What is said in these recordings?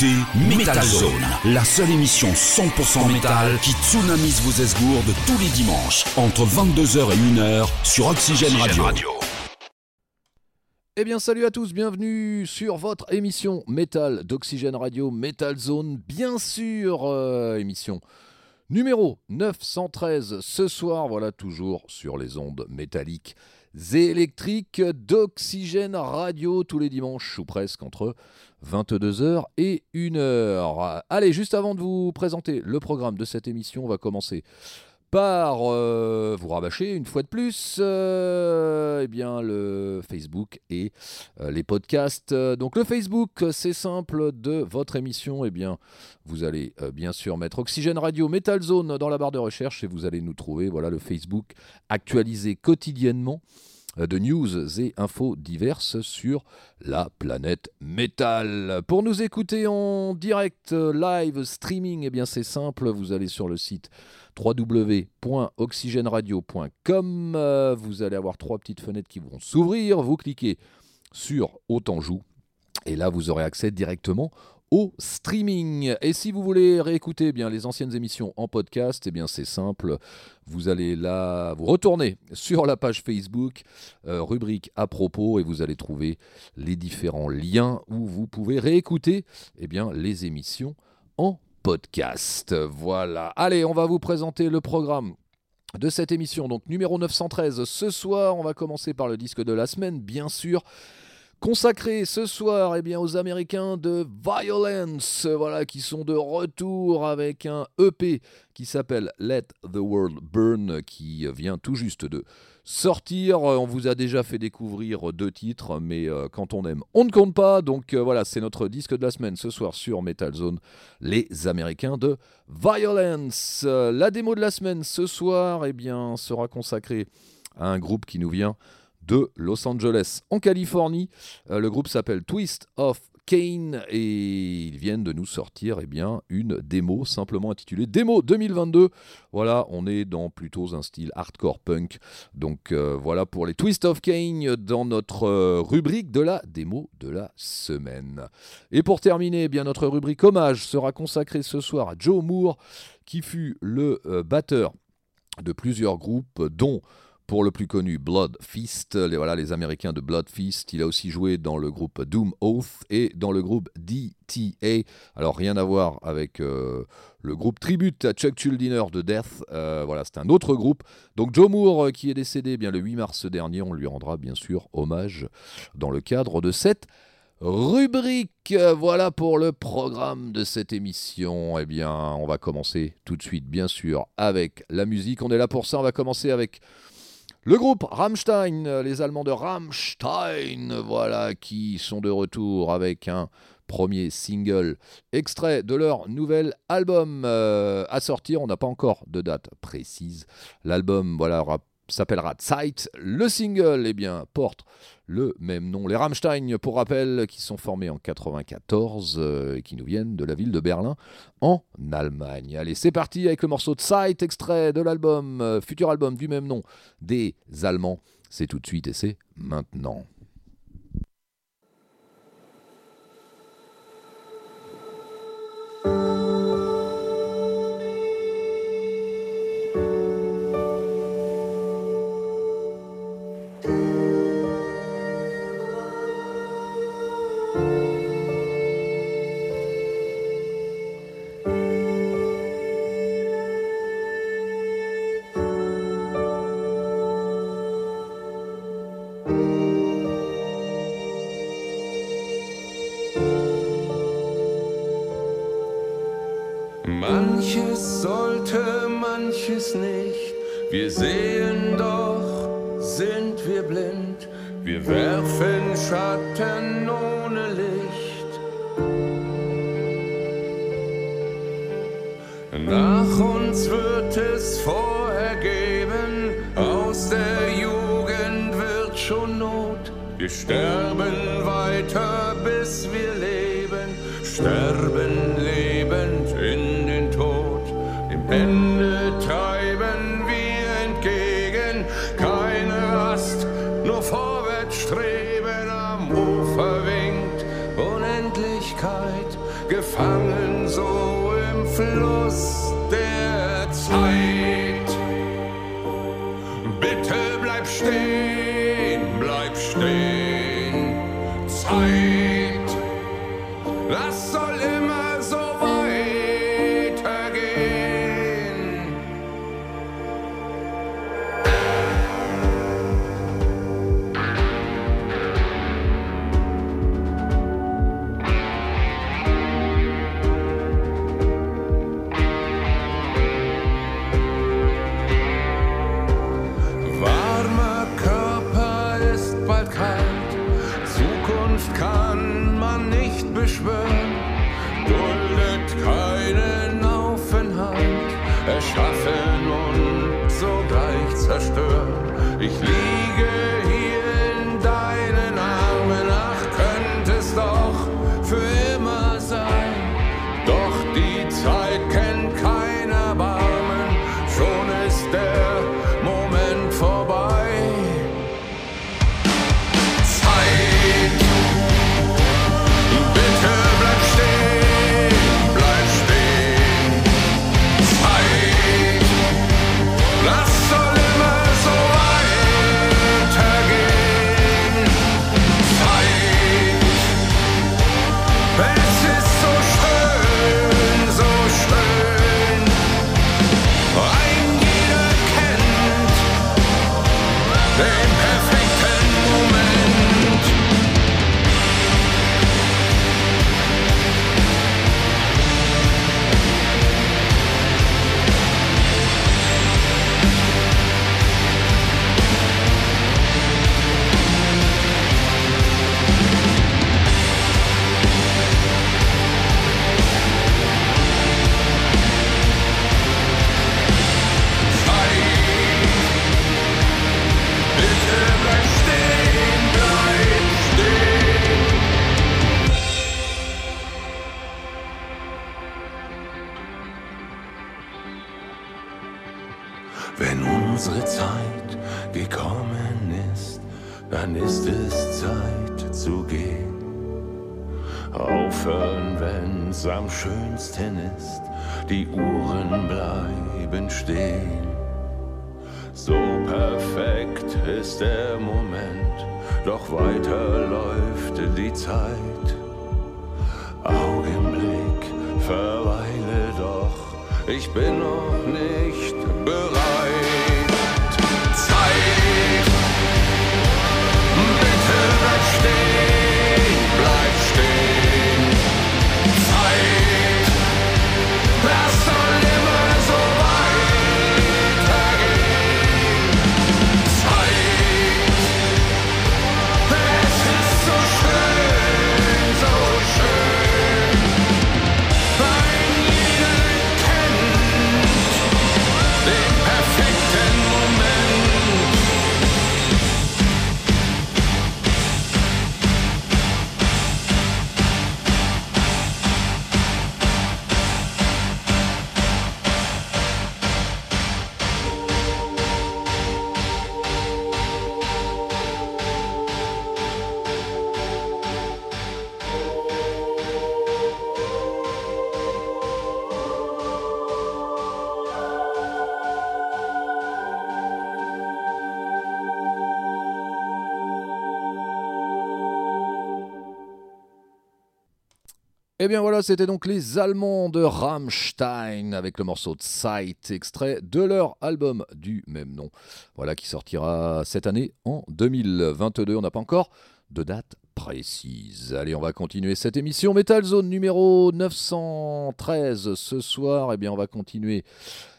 Écoutez Metal Zone, la seule émission 100% métal qui tsunamise vos esgourdes tous les dimanches entre 22h et 1h sur Oxygène Radio. Eh bien salut à tous, bienvenue sur votre émission Metal d'Oxygène Radio Metal Zone, bien sûr, euh, émission numéro 913 ce soir, voilà toujours sur les ondes métalliques et électriques d'Oxygène Radio tous les dimanches ou presque entre 22h et 1h. Allez, juste avant de vous présenter le programme de cette émission, on va commencer par euh, vous rabâcher une fois de plus euh, eh bien, le Facebook et euh, les podcasts. Donc le Facebook, c'est simple, de votre émission, eh bien, vous allez bien sûr mettre Oxygène Radio Metal Zone dans la barre de recherche et vous allez nous trouver. Voilà le Facebook actualisé quotidiennement de news et infos diverses sur la planète métal. Pour nous écouter en direct, live, streaming, eh bien c'est simple, vous allez sur le site www.oxygenradio.com. Vous allez avoir trois petites fenêtres qui vont s'ouvrir. Vous cliquez sur Autant joue et là vous aurez accès directement au streaming. Et si vous voulez réécouter eh bien les anciennes émissions en podcast, eh bien c'est simple. Vous allez là, vous retournez sur la page Facebook, euh, rubrique à propos, et vous allez trouver les différents liens où vous pouvez réécouter eh bien, les émissions en podcast. Voilà. Allez, on va vous présenter le programme de cette émission. Donc numéro 913 ce soir, on va commencer par le disque de la semaine, bien sûr. Consacré ce soir eh bien, aux Américains de Violence, voilà, qui sont de retour avec un EP qui s'appelle Let the World Burn, qui vient tout juste de sortir. On vous a déjà fait découvrir deux titres, mais euh, quand on aime, on ne compte pas. Donc euh, voilà, c'est notre disque de la semaine ce soir sur Metal Zone, les Américains de Violence. La démo de la semaine ce soir eh bien, sera consacrée à un groupe qui nous vient de Los Angeles en Californie. Euh, le groupe s'appelle Twist of Kane et ils viennent de nous sortir eh bien, une démo simplement intitulée Démo 2022. Voilà, on est dans plutôt un style hardcore punk. Donc euh, voilà pour les Twist of Kane dans notre euh, rubrique de la démo de la semaine. Et pour terminer, eh bien, notre rubrique hommage sera consacrée ce soir à Joe Moore qui fut le batteur de plusieurs groupes dont pour le plus connu Blood Feast, les, voilà, les Américains de Blood Feast. Il a aussi joué dans le groupe Doom Oath et dans le groupe DTA. Alors rien à voir avec euh, le groupe tribute à Chuck Schuldiner de Death. Euh, voilà, c'est un autre groupe. Donc Joe Moore euh, qui est décédé bien le 8 mars dernier, on lui rendra bien sûr hommage dans le cadre de cette rubrique. Voilà pour le programme de cette émission. Eh bien, on va commencer tout de suite, bien sûr, avec la musique. On est là pour ça. On va commencer avec le groupe Rammstein, euh, les Allemands de Rammstein, voilà, qui sont de retour avec un premier single extrait de leur nouvel album euh, à sortir. On n'a pas encore de date précise. L'album, voilà, s'appellera Zeit. Le single, eh bien, porte le même nom. Les Rammstein, pour rappel, qui sont formés en 94 euh, et qui nous viennent de la ville de Berlin en Allemagne. Allez, c'est parti avec le morceau de Zeit, extrait de l'album, euh, futur album du même nom des Allemands. C'est tout de suite et c'est maintenant. Wir sehen doch, sind wir blind, wir werfen Schatten ohne Licht. Nach uns wird es vorher geben, aus der Jugend wird schon Not. Wir sterben weiter, bis wir leben, sterben beschwören, duldet keinen Aufenthalt, erschaffen und Zeit zu gehen. Aufhören, wenn's am schönsten ist, die Uhren bleiben stehen. So perfekt ist der Moment, doch weiter läuft die Zeit. Augenblick, verweile doch, ich bin noch nicht bereit. Eh bien voilà, c'était donc les Allemands de Rammstein avec le morceau Zeit, extrait de leur album du même nom. Voilà qui sortira cette année en 2022. On n'a pas encore de date précise. Allez, on va continuer cette émission Metal Zone numéro 913 ce soir. Eh bien, on va continuer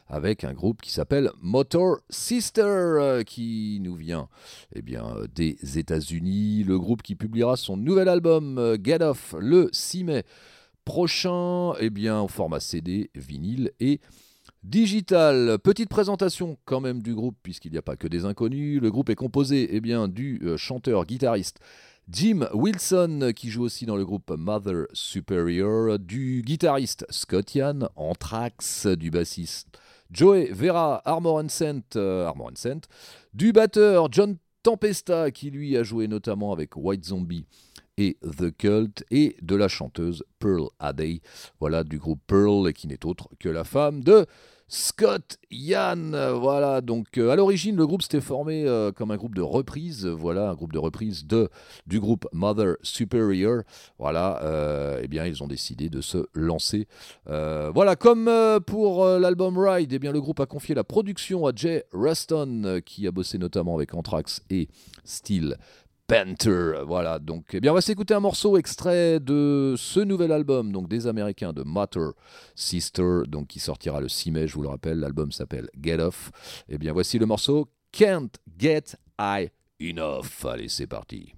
avec un groupe qui s'appelle Motor Sister, euh, qui nous vient eh bien, euh, des États-Unis. Le groupe qui publiera son nouvel album euh, Get Off le 6 mai prochain, eh bien, au format CD, vinyle et digital. Petite présentation quand même du groupe, puisqu'il n'y a pas que des inconnus. Le groupe est composé eh bien, du chanteur-guitariste Jim Wilson, qui joue aussi dans le groupe Mother Superior, du guitariste Scott Ian, Anthrax, du bassiste Joey Vera Armor and Scent, euh, Armor Scent, du batteur John Tempesta, qui lui a joué notamment avec White Zombie et The Cult, et de la chanteuse Pearl Adey, voilà, du groupe Pearl, qui n'est autre que la femme de Scott Yann. Voilà, donc euh, à l'origine, le groupe s'était formé euh, comme un groupe de reprise, voilà, un groupe de reprise de, du groupe Mother Superior. Voilà, euh, eh bien, ils ont décidé de se lancer. Euh, voilà, comme pour l'album Ride, eh bien, le groupe a confié la production à Jay Ruston, qui a bossé notamment avec Anthrax et Steel Panther. Voilà, donc eh bien, on va s'écouter un morceau extrait de ce nouvel album donc des Américains de Matter Sister, donc qui sortira le 6 mai, je vous le rappelle. L'album s'appelle Get Off. Eh bien, voici le morceau Can't Get High Enough. Allez, c'est parti.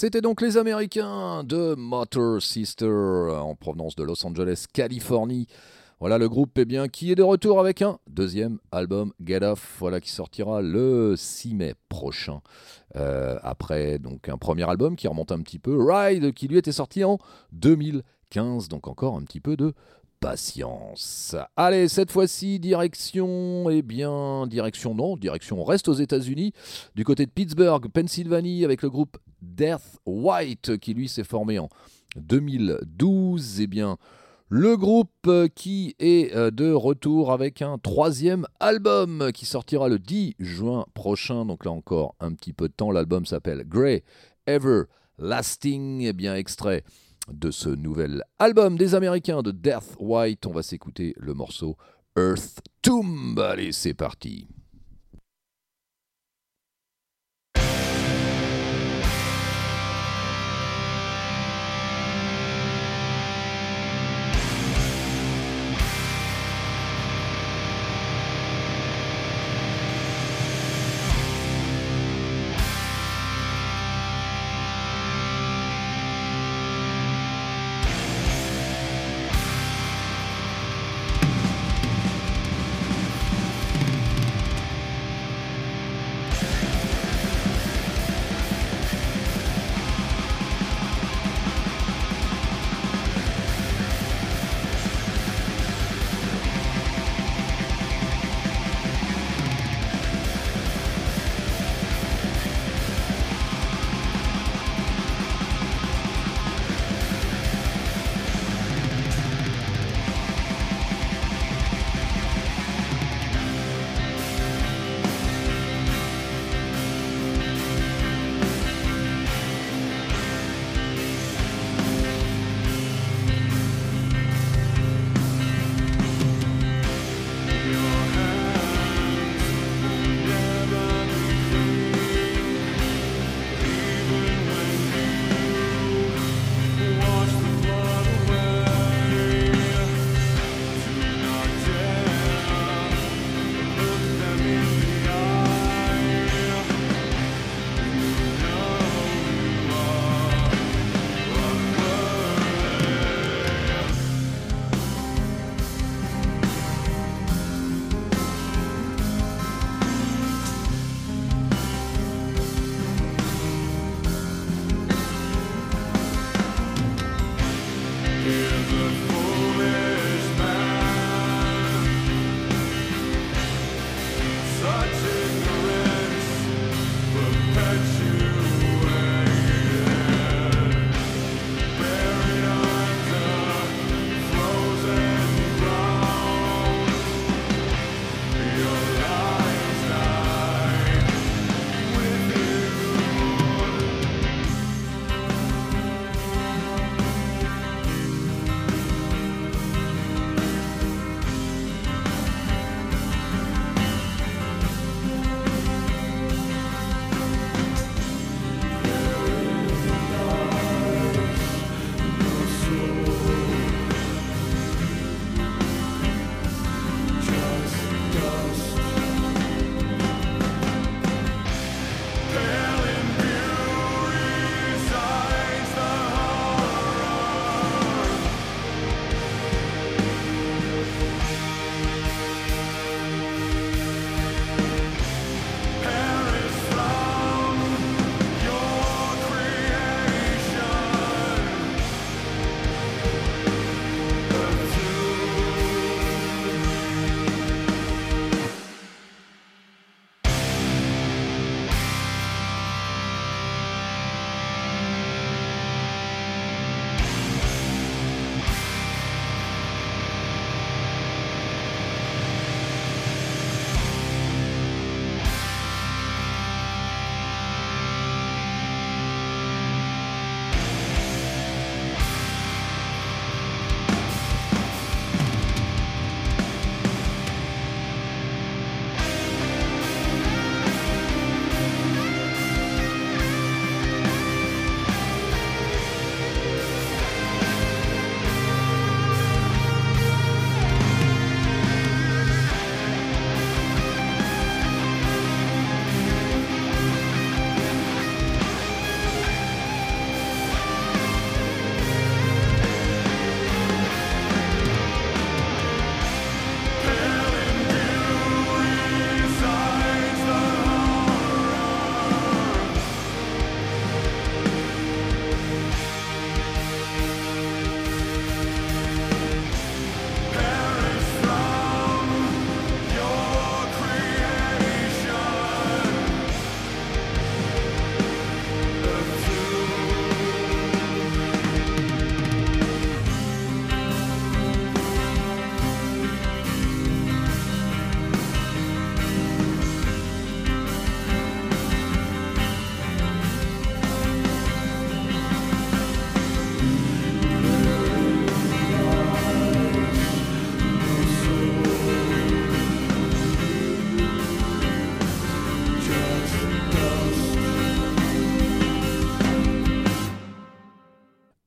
C'était donc les Américains de Motor Sister en provenance de Los Angeles, Californie. Voilà le groupe qui est de retour avec un deuxième album, Get Off, voilà, qui sortira le 6 mai prochain. Euh, après donc un premier album qui remonte un petit peu, Ride, qui lui était sorti en 2015, donc encore un petit peu de patience. Allez, cette fois-ci, direction, eh bien, direction non, direction, on reste aux États-Unis, du côté de Pittsburgh, Pennsylvanie, avec le groupe Death White, qui lui s'est formé en 2012. Eh bien, le groupe euh, qui est euh, de retour avec un troisième album qui sortira le 10 juin prochain. Donc là encore un petit peu de temps. L'album s'appelle Grey Everlasting. Eh bien, extrait de ce nouvel album des Américains de Death White. On va s'écouter le morceau Earth Tomb. Allez, c'est parti.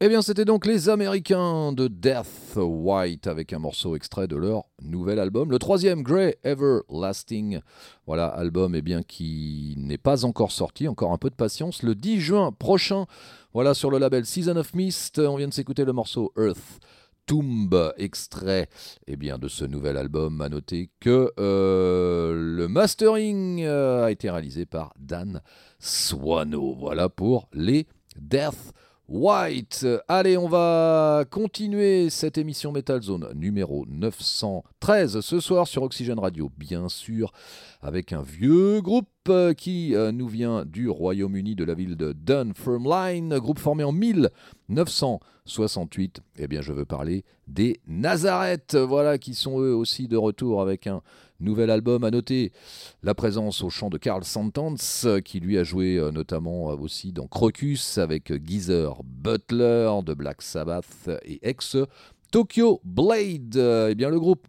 Eh bien, c'était donc les Américains de Death White avec un morceau extrait de leur nouvel album, le troisième Grey Everlasting. Voilà, album eh bien, qui n'est pas encore sorti, encore un peu de patience, le 10 juin prochain. Voilà, sur le label Season of Mist, on vient de s'écouter le morceau Earth. Tomb, extrait eh bien, de ce nouvel album. À noter que euh, le mastering euh, a été réalisé par Dan Swano. Voilà pour les Death White. Allez, on va continuer cette émission Metal Zone numéro 913 ce soir sur Oxygène Radio, bien sûr, avec un vieux groupe euh, qui euh, nous vient du Royaume-Uni, de la ville de Dunfermline, groupe formé en 1968. Eh bien, je veux parler des Nazareth, voilà, qui sont eux aussi de retour avec un nouvel album. À noter la présence au chant de Carl Santance, qui lui a joué euh, notamment euh, aussi dans Crocus avec Geezer Butler de Black Sabbath et ex Tokyo Blade. Euh, Eh bien, le groupe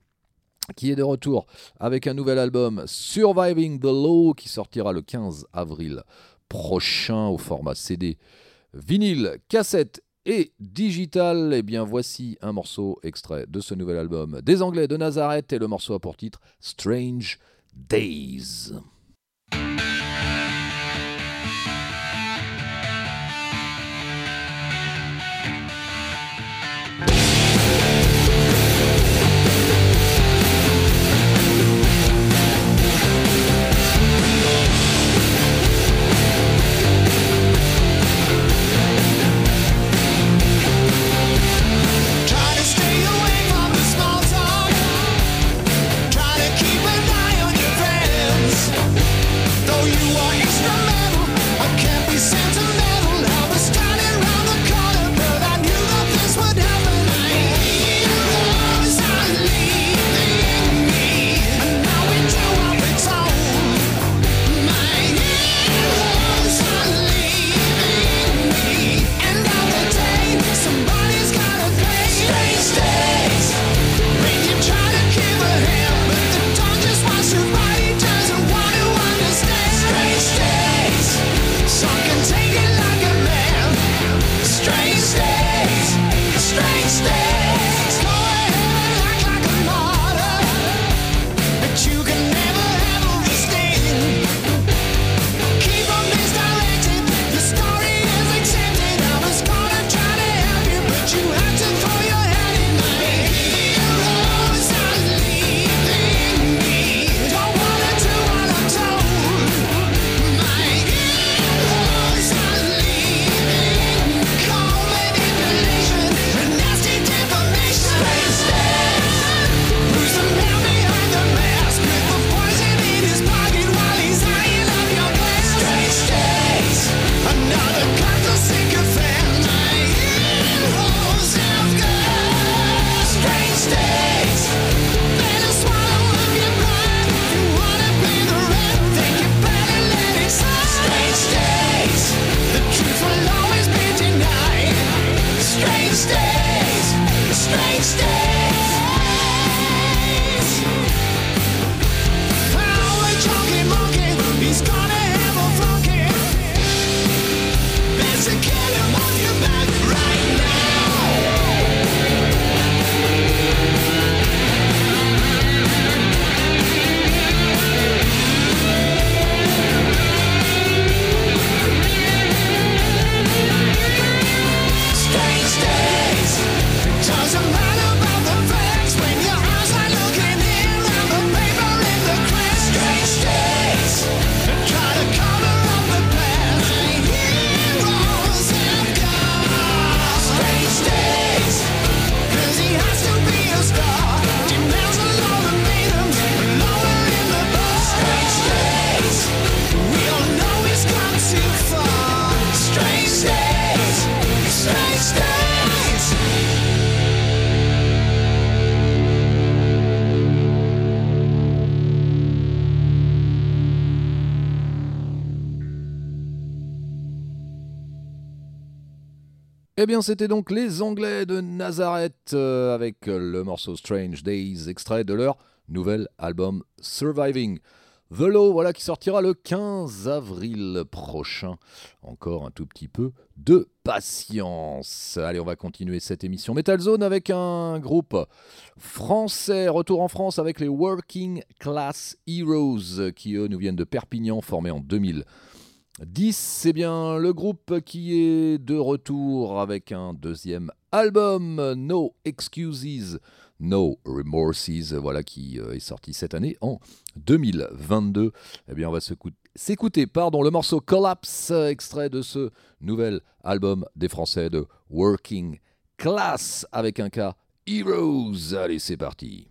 qui est de retour avec un nouvel album Surviving the Law qui sortira le 15 avril prochain au format CD, vinyle, cassette et digital. Eh bien, voici un morceau extrait de ce nouvel album des Anglais de Nazareth et le morceau a pour titre Strange Days. Eh bien, c'était donc les Anglais de Nazareth euh, avec le morceau Strange Days, extrait de leur nouvel album Surviving The voilà qui sortira le 15 avril prochain. Encore un tout petit peu de patience. Allez, on va continuer cette émission Metal Zone avec un groupe français. Retour en France avec les Working Class Heroes qui eux nous viennent de Perpignan, formés en 2000. 10, c'est bien le groupe qui est de retour avec un deuxième album, No Excuses, No Remorses, voilà qui euh, est sorti cette année en 2022. Eh bien, on va s'écou- s'écouter pardon, le morceau Collapse, extrait de ce nouvel album des Français de Working Class avec un cas Heroes. Allez, c'est parti.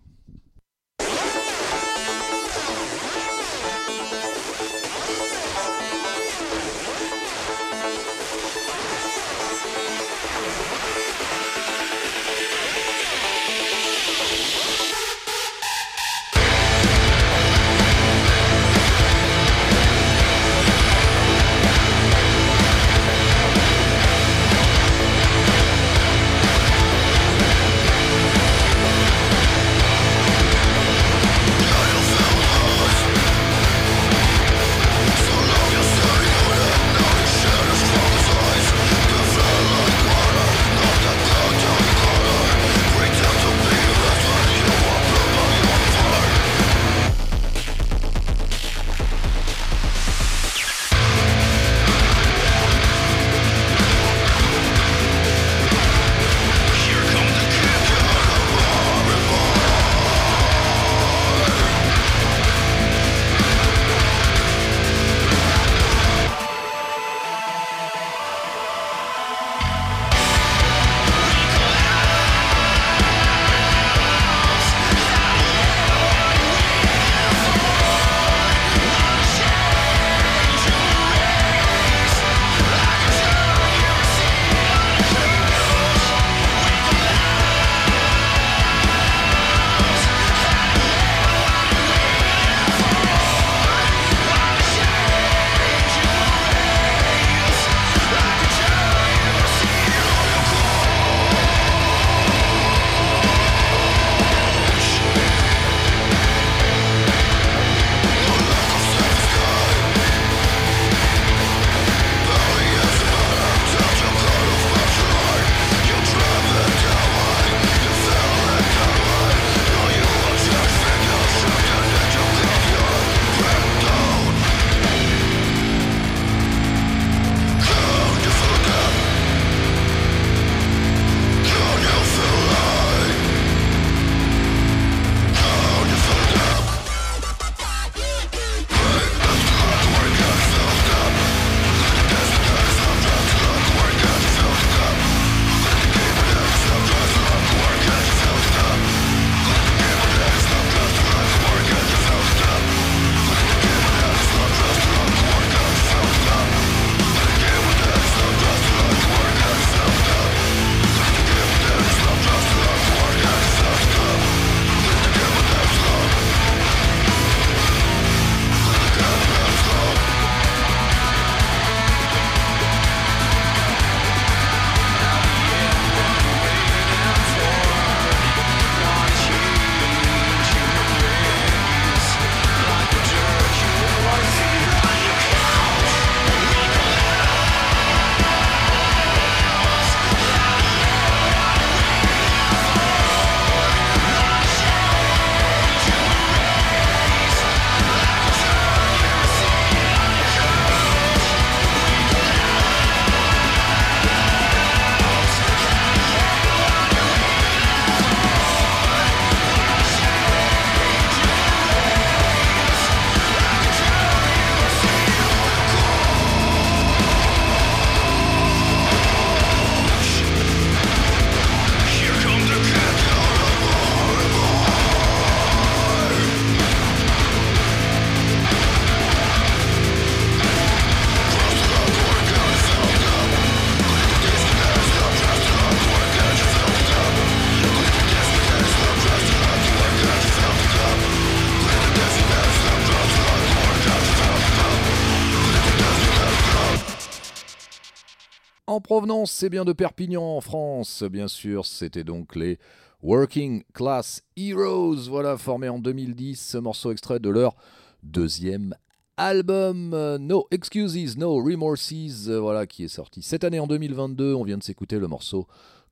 En provenance, c'est bien de Perpignan en France, bien sûr. C'était donc les Working Class Heroes, voilà, formés en 2010. Ce morceau extrait de leur deuxième album No Excuses, No Remorses, voilà, qui est sorti cette année en 2022. On vient de s'écouter le morceau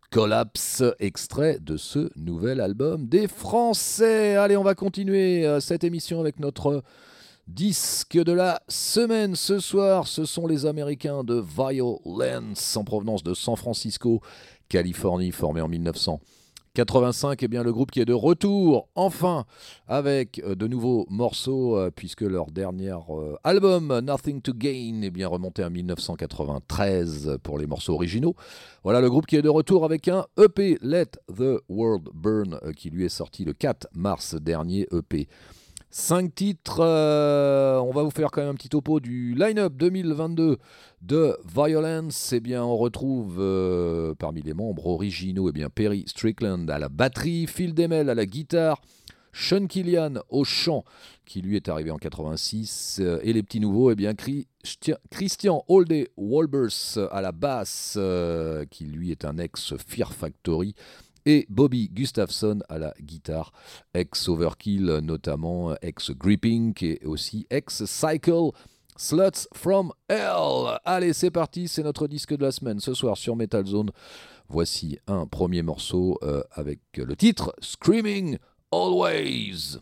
Collapse, extrait de ce nouvel album des Français. Allez, on va continuer euh, cette émission avec notre disque de la semaine. Ce soir, ce sont les Américains de Violence en provenance de San Francisco, Californie, formé en 1985. Et bien le groupe qui est de retour, enfin, avec euh, de nouveaux morceaux, euh, puisque leur dernier euh, album, Nothing to Gain, est bien remonté en 1993 pour les morceaux originaux. Voilà le groupe qui est de retour avec un EP, Let the World Burn, qui lui est sorti le 4 mars dernier, EP. Cinq titres, euh, on va vous faire quand même un petit topo du line-up 2022 de Violence. Eh on retrouve euh, parmi les membres originaux eh Perry Strickland à la batterie, Phil Demel à la guitare, Sean Killian au chant, qui lui est arrivé en 86, euh, et les petits nouveaux, eh bien, Christi- Christian Holde Walbers à la basse, qui lui est un ex-Fear Factory, et Bobby Gustafson à la guitare, ex-Overkill notamment, ex-Gripping et aussi ex-Cycle. Sluts from Hell. Allez, c'est parti, c'est notre disque de la semaine ce soir sur Metal Zone. Voici un premier morceau euh, avec le titre Screaming Always.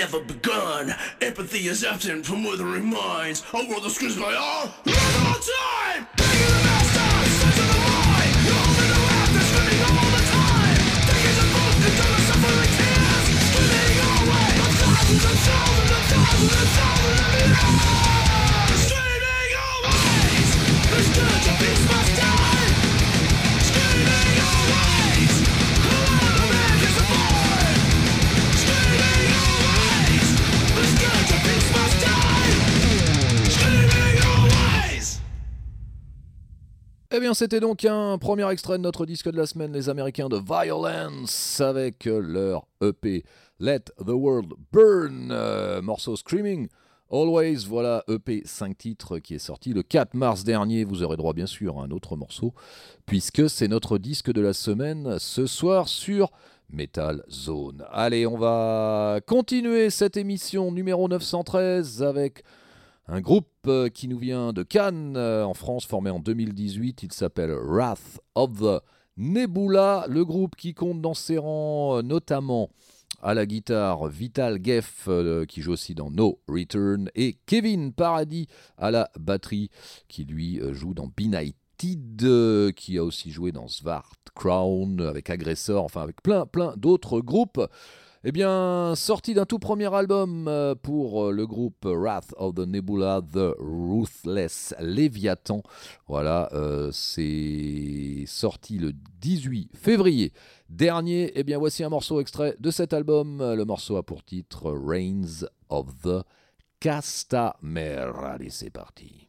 Never begun. Empathy is absent from withering minds. A world that screams by all, all time! Begging the master, sense of the mind. You're holding around, they're screaming all the time. Taking the book, the dark suffering tears. Screaming away, of thousands and thousands and thousands and thousands of years. C'était donc un premier extrait de notre disque de la semaine, les Américains de Violence, avec leur EP Let the World Burn, euh, morceau Screaming. Always, voilà, EP 5 titres qui est sorti le 4 mars dernier. Vous aurez droit bien sûr à un autre morceau, puisque c'est notre disque de la semaine ce soir sur Metal Zone. Allez, on va continuer cette émission numéro 913 avec un groupe euh, qui nous vient de Cannes, euh, en France, formé en 2018. Il s'appelle Wrath of the Nebula. Le groupe qui compte dans ses rangs euh, notamment à la guitare Vital Geff, qui joue aussi dans No Return, et Kevin Paradis à la batterie, qui lui joue dans Benighted, euh, qui a aussi joué dans Svart Crown, avec Aggressor, enfin avec plein, plein d'autres groupes. Eh bien, sorti d'un tout premier album euh, pour euh, le groupe Wrath of the Nebula, The Ruthless Leviathan. Voilà, euh, c'est sorti le 18 février dernier. Eh bien, voici un morceau extrait de cet album. Le morceau a pour titre Reigns of the Castamere. Allez, c'est parti.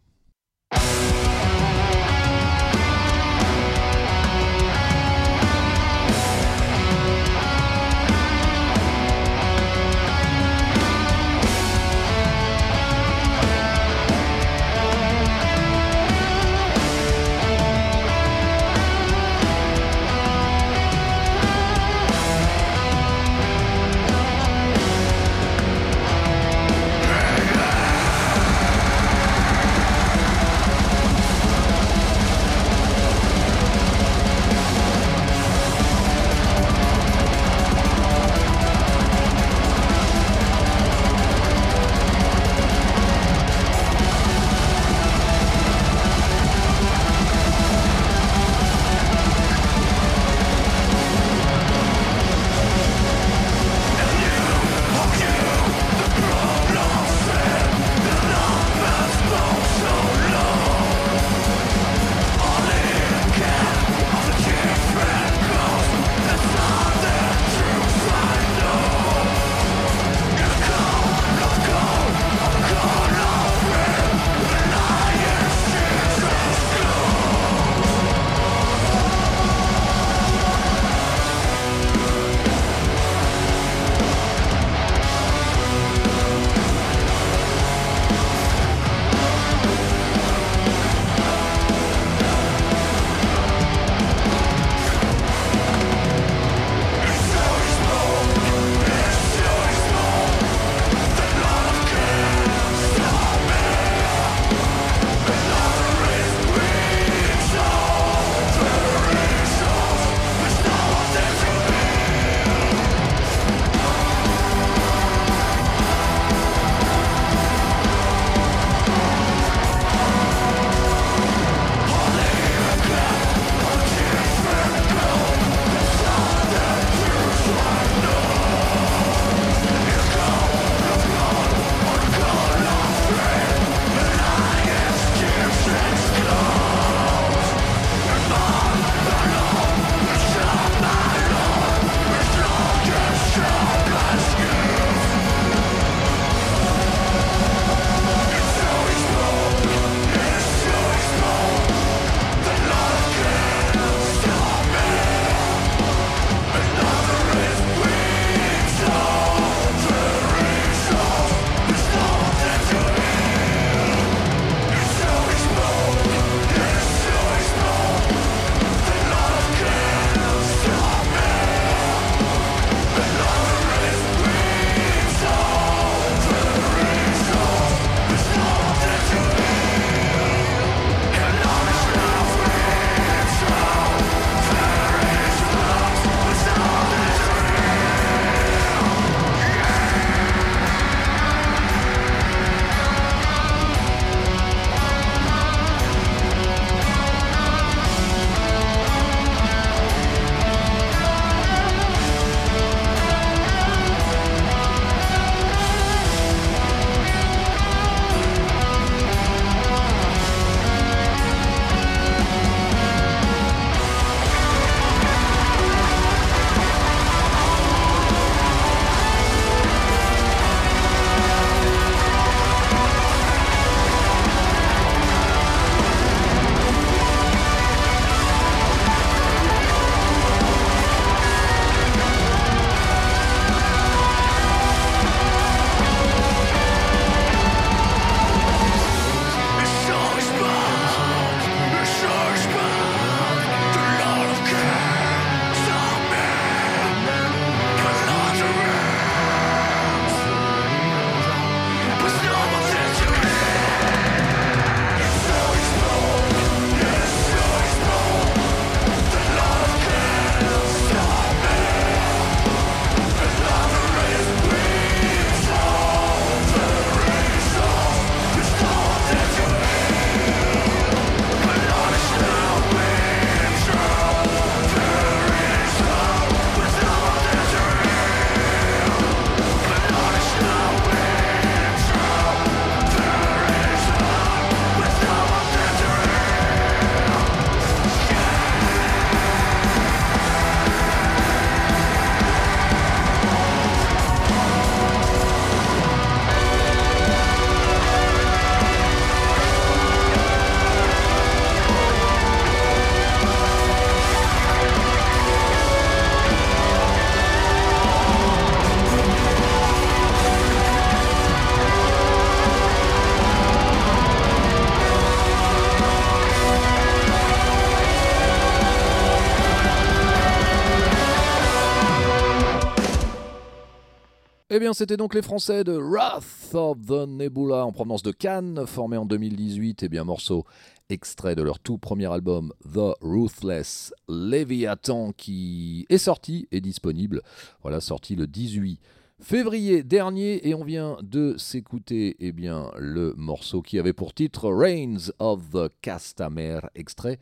C'était donc les Français de Wrath of the Nebula en provenance de Cannes, formé en 2018. Eh bien, morceau extrait de leur tout premier album The Ruthless Leviathan qui est sorti et disponible. Voilà, sorti le 18 février dernier et on vient de s'écouter eh bien le morceau qui avait pour titre Reigns of the Castamere extrait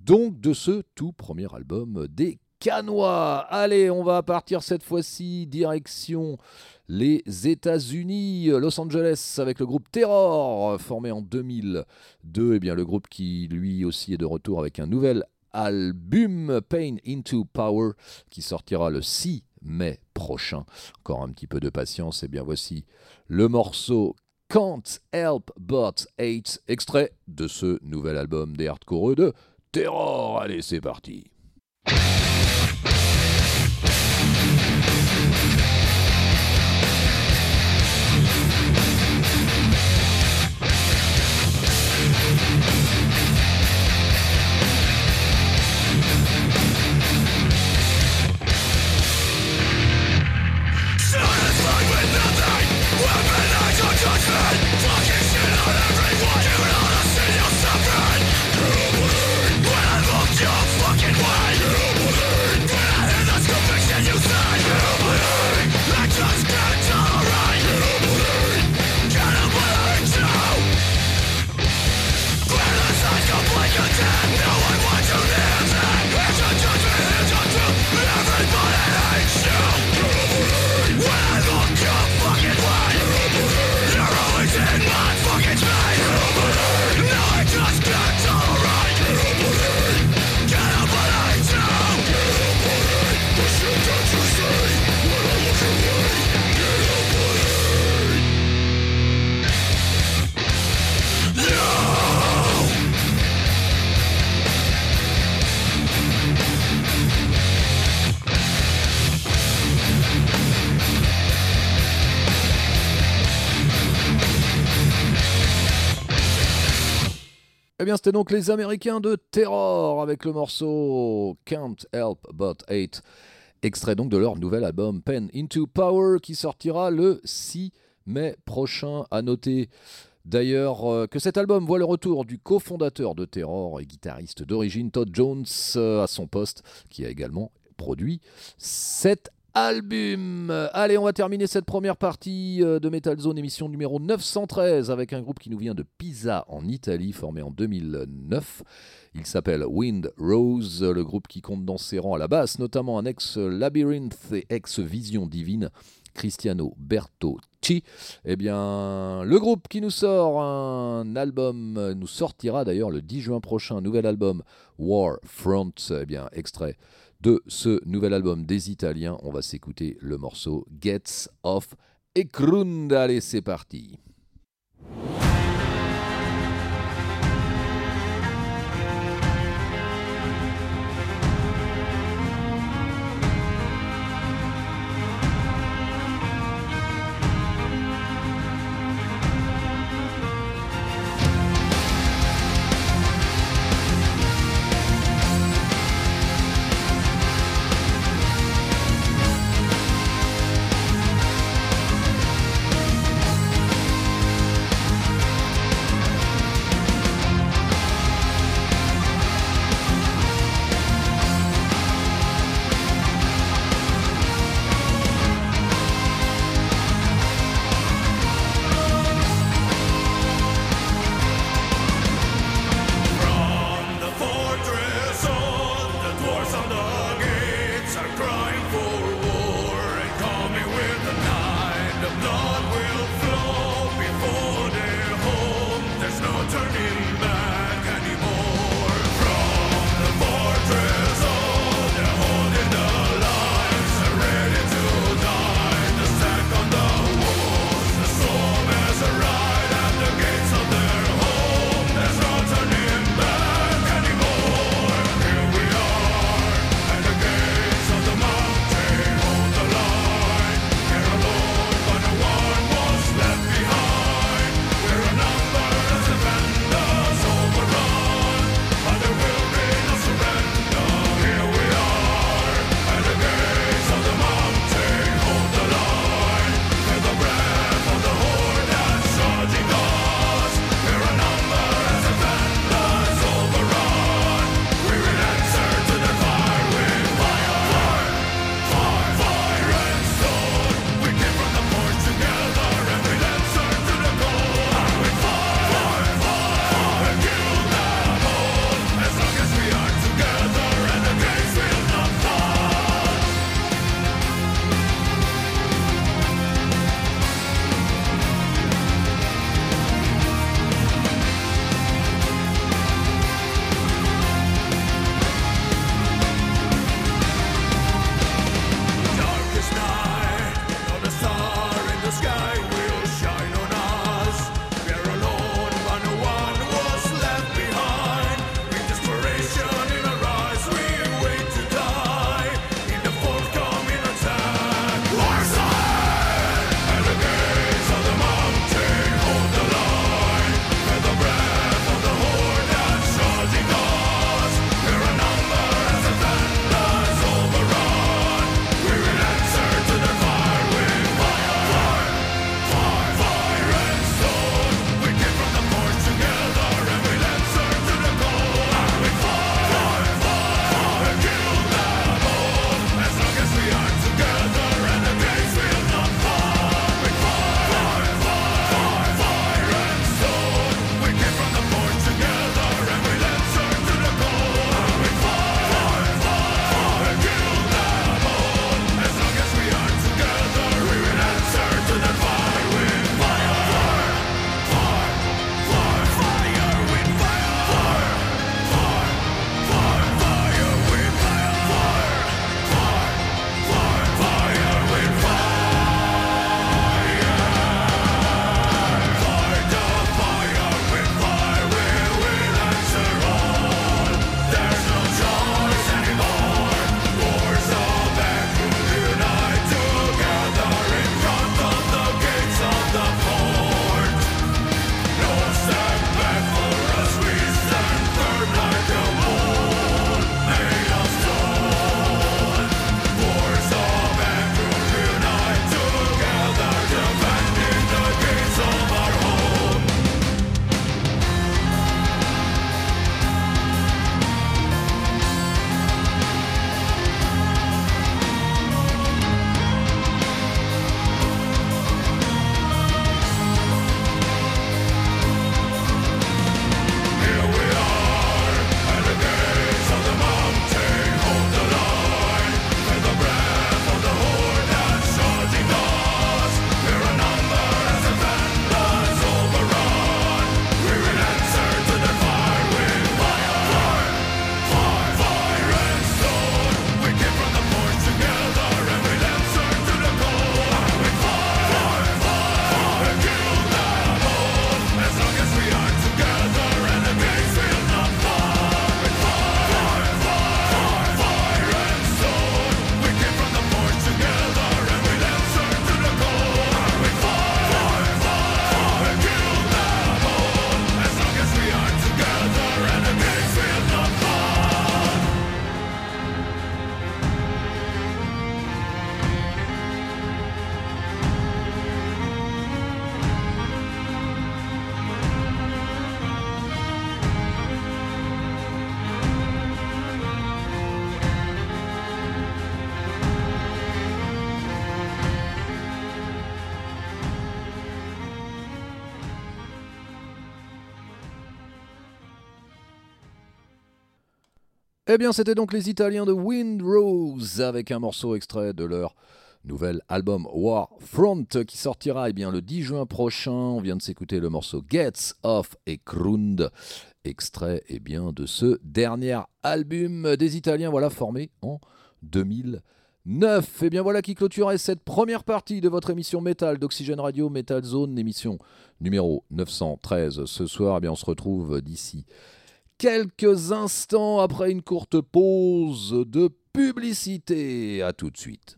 donc de ce tout premier album des Canois. Allez, on va partir cette fois-ci direction les États-Unis, Los Angeles, avec le groupe Terror, formé en 2002. Eh bien, le groupe qui lui aussi est de retour avec un nouvel album, Pain into Power, qui sortira le 6 mai prochain. Encore un petit peu de patience. Eh bien, voici le morceau Can't Help But Hate, extrait de ce nouvel album des hardcore de Terror. Allez, c'est parti. Eh bien, c'était donc les Américains de Terror avec le morceau Can't Help But Hate, extrait donc de leur nouvel album Pen Into Power qui sortira le 6 mai prochain. À noter d'ailleurs euh, que cet album voit le retour du cofondateur de Terror et guitariste d'origine Todd Jones euh, à son poste, qui a également produit cet album. Allez, on va terminer cette première partie euh, de Metal Zone émission numéro 913 avec un groupe qui nous vient de Pisa en Italie, formé en 2009. Il s'appelle Wind Rose, le groupe qui compte dans ses rangs à la basse, notamment un ex-Labyrinth et ex-Vision Divine, Cristiano Bertocci. Eh bien, le groupe qui nous sort un album, nous sortira d'ailleurs le 10 juin prochain, un nouvel album, War Front, eh bien, extrait de ce nouvel album des Italiens. On va s'écouter le morceau Gets Off. Allez, c'est parti. Eh bien, c'était donc les Italiens de Windrose avec un morceau extrait de leur nouvel album War Front qui sortira eh bien, le 10 juin prochain. On vient de s'écouter le morceau Gets Off et Krund, extrait eh bien, de ce dernier album des Italiens voilà, formé en 2009. Et bien voilà qui clôturait cette première partie de votre émission Metal d'Oxygène Radio Metal Zone, émission numéro 913. Ce soir, eh bien, on se retrouve d'ici quelques instants après une courte pause de publicité. À tout de suite.